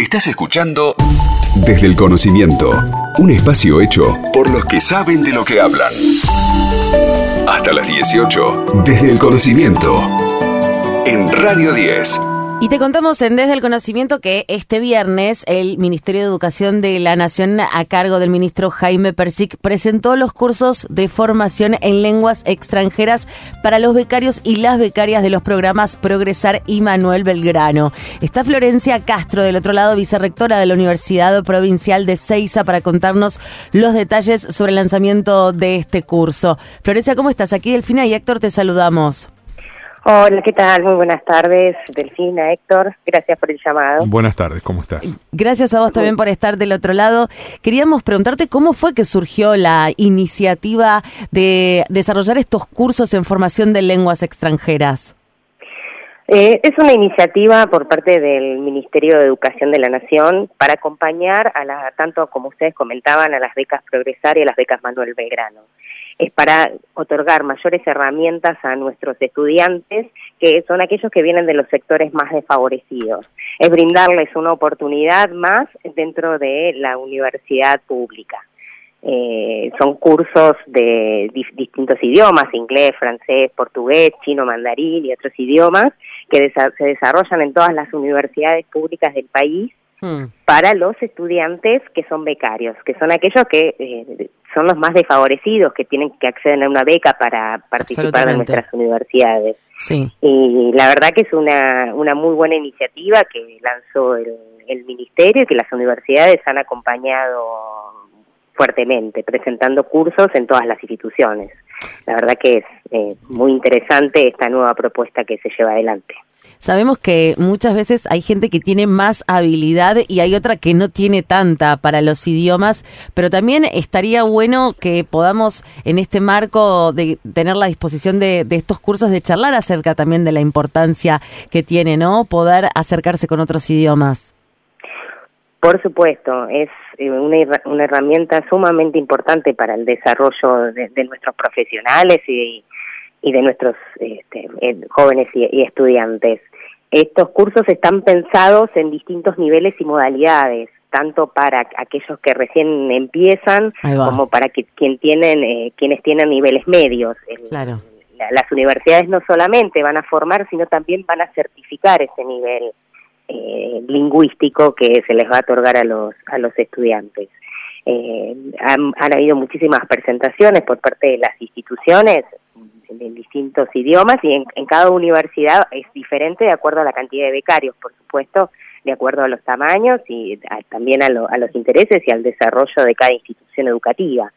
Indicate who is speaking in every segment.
Speaker 1: Estás escuchando Desde el Conocimiento, un espacio hecho por los que saben de lo que hablan. Hasta las 18, Desde el Conocimiento, en Radio 10.
Speaker 2: Y te contamos en Desde el Conocimiento que este viernes el Ministerio de Educación de la Nación, a cargo del ministro Jaime Persic, presentó los cursos de formación en lenguas extranjeras para los becarios y las becarias de los programas Progresar y Manuel Belgrano. Está Florencia Castro, del otro lado, vicerrectora de la Universidad Provincial de Ceiza, para contarnos los detalles sobre el lanzamiento de este curso. Florencia, ¿cómo estás? Aquí Delfina y Héctor te saludamos.
Speaker 3: Hola, ¿qué tal? Muy buenas tardes, Delfina, Héctor. Gracias por el llamado.
Speaker 4: Buenas tardes, ¿cómo estás?
Speaker 2: Gracias a vos también por estar del otro lado. Queríamos preguntarte cómo fue que surgió la iniciativa de desarrollar estos cursos en formación de lenguas extranjeras.
Speaker 3: Eh, es una iniciativa por parte del Ministerio de Educación de la Nación para acompañar a la, tanto como ustedes comentaban, a las becas Progresar y a las becas Manuel Belgrano es para otorgar mayores herramientas a nuestros estudiantes, que son aquellos que vienen de los sectores más desfavorecidos. Es brindarles una oportunidad más dentro de la universidad pública. Eh, son cursos de distintos idiomas, inglés, francés, portugués, chino, mandarín y otros idiomas, que se desarrollan en todas las universidades públicas del país hmm. para los estudiantes que son becarios, que son aquellos que eh, son los más desfavorecidos que tienen que acceder a una beca para participar en nuestras universidades. Sí. Y la verdad que es una, una muy buena iniciativa que lanzó el, el ministerio y que las universidades han acompañado fuertemente, presentando cursos en todas las instituciones. La verdad que es eh, muy interesante esta nueva propuesta que se lleva adelante.
Speaker 2: Sabemos que muchas veces hay gente que tiene más habilidad y hay otra que no tiene tanta para los idiomas, pero también estaría bueno que podamos en este marco de tener la disposición de, estos cursos de charlar acerca también de la importancia que tiene, ¿no? Poder acercarse con otros idiomas.
Speaker 3: Por supuesto, es eh, una, herramienta sumamente importante para el desarrollo de, nuestros profesionales y, de nuestros este, eh, jóvenes y, estudiantes. Estos cursos están pensados en distintos niveles y modalidades, tanto para aquellos que recién empiezan como para que, quien tienen, eh, quienes tienen niveles medios. las universidades no solamente van a formar, sino también van a certificar ese nivel eh, lingüístico que se les va a otorgar a los, a los estudiantes. Eh, han, habido muchísimas presentaciones por parte de las instituciones, en distintos idiomas y en, cada universidad es diferente de acuerdo a la cantidad de becarios, por supuesto, de acuerdo a los tamaños y también a, los intereses y al desarrollo de cada institución educativa.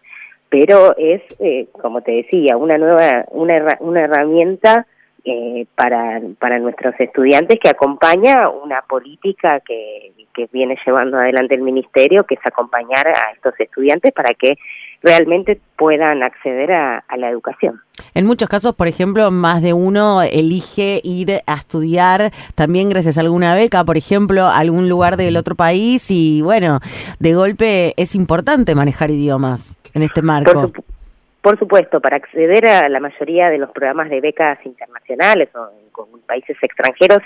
Speaker 3: Pero es, eh, como te decía, una nueva, una, una herramienta eh, para, para nuestros estudiantes que acompaña una política que, que viene llevando adelante el Ministerio, que es acompañar a estos estudiantes para que realmente puedan acceder a, la educación.
Speaker 2: En muchos casos, por ejemplo, más de uno elige ir a estudiar también gracias a alguna beca, por ejemplo, a algún lugar del otro país y bueno, de golpe es importante manejar idiomas en este marco.
Speaker 3: Por, supuesto, para acceder a la mayoría de los programas de becas internacionales o en países extranjeros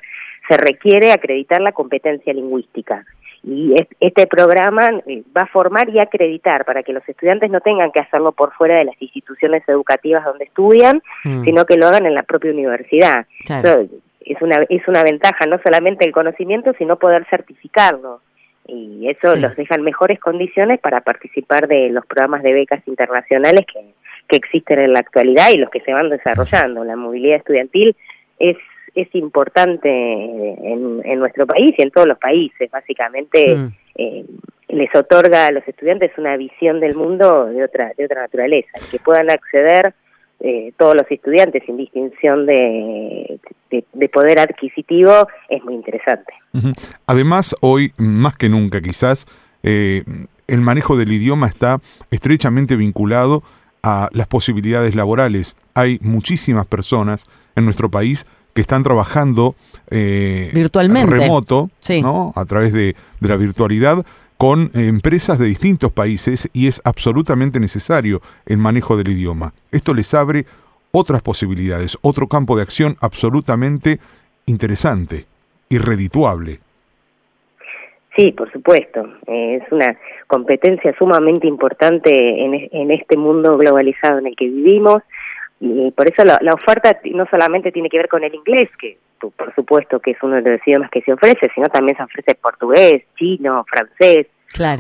Speaker 3: se requiere acreditar la competencia lingüística. Y este programa eh, va a formar y acreditar para que los estudiantes no tengan que hacerlo por fuera de las instituciones educativas donde estudian, mm. sino que lo hagan en la propia universidad. es una es una ventaja no solamente el conocimiento, sino poder certificarlo. Y eso los deja en mejores condiciones para participar de los programas de becas internacionales que, que existen en la actualidad y los que se van desarrollando. La movilidad estudiantil es es importante en, en, nuestro país y en todos los países. Básicamente mm. eh, les otorga a los estudiantes una visión del mundo de otra, de otra naturaleza, que puedan acceder eh, todos los estudiantes sin distinción de, de, poder adquisitivo es muy interesante.
Speaker 4: Además, hoy más que nunca quizás, eh, el manejo del idioma está estrechamente vinculado a las posibilidades laborales. Hay muchísimas personas en nuestro país que están trabajando
Speaker 2: eh, virtualmente
Speaker 4: remoto, ¿no? a través de, la virtualidad con empresas de distintos países y es absolutamente necesario el manejo del idioma. Esto les abre otras posibilidades, otro campo de acción absolutamente interesante y redituable.
Speaker 3: Sí, por supuesto. es una competencia sumamente importante en, este mundo globalizado en el que vivimos. Y por eso la, oferta no solamente tiene que ver con el inglés, que por supuesto que es uno de los idiomas que se ofrece, sino también se ofrece portugués, chino, francés,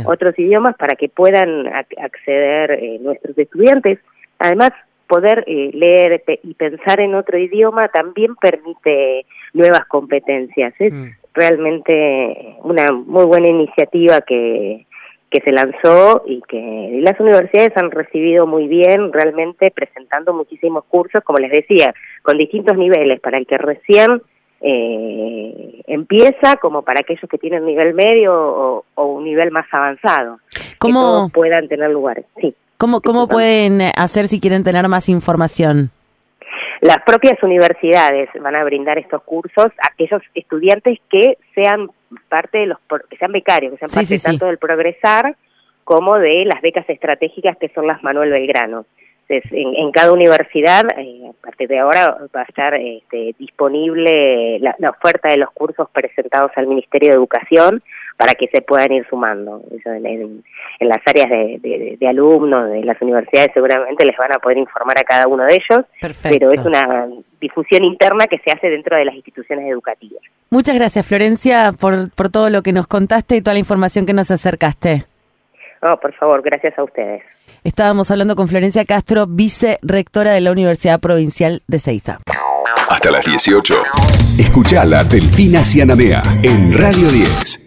Speaker 3: otros idiomas para que puedan acceder eh, nuestros estudiantes. Además, poder eh, leer y pensar en otro idioma también permite nuevas competencias. Es mm. Realmente una muy buena iniciativa que, que se lanzó y que las universidades han recibido muy bien, realmente presentando muchísimos cursos, como les decía, con distintos niveles, para el que recién eh, empieza, como para aquellos que tienen nivel medio o, un nivel más avanzado, ¿Cómo? que puedan tener lugar. Sí.
Speaker 2: ¿Cómo, cómo pueden hacer si quieren tener más información?
Speaker 3: Las propias universidades van a brindar estos cursos a aquellos estudiantes que sean parte de los, que sean becarios, que sean parte tanto del Progresar como de las becas estratégicas que son las Manuel Belgrano. Entonces, en, cada universidad, eh, a partir de ahora, va a estar este, disponible la, oferta de los cursos presentados al Ministerio de Educación para que se puedan ir sumando. en, las áreas de, alumnos de las universidades seguramente les van a poder informar a cada uno de ellos, pero es una difusión interna que se hace dentro de las instituciones educativas.
Speaker 2: Muchas gracias, Florencia, por, por todo lo que nos contaste y toda la información que nos acercaste.
Speaker 3: No, por favor, gracias a ustedes.
Speaker 2: Estábamos hablando con Florencia Castro, vicerectora de la Universidad Provincial de Ceiza.
Speaker 1: Hasta las 18. Escuchala Delfina Cianamea en Radio 10.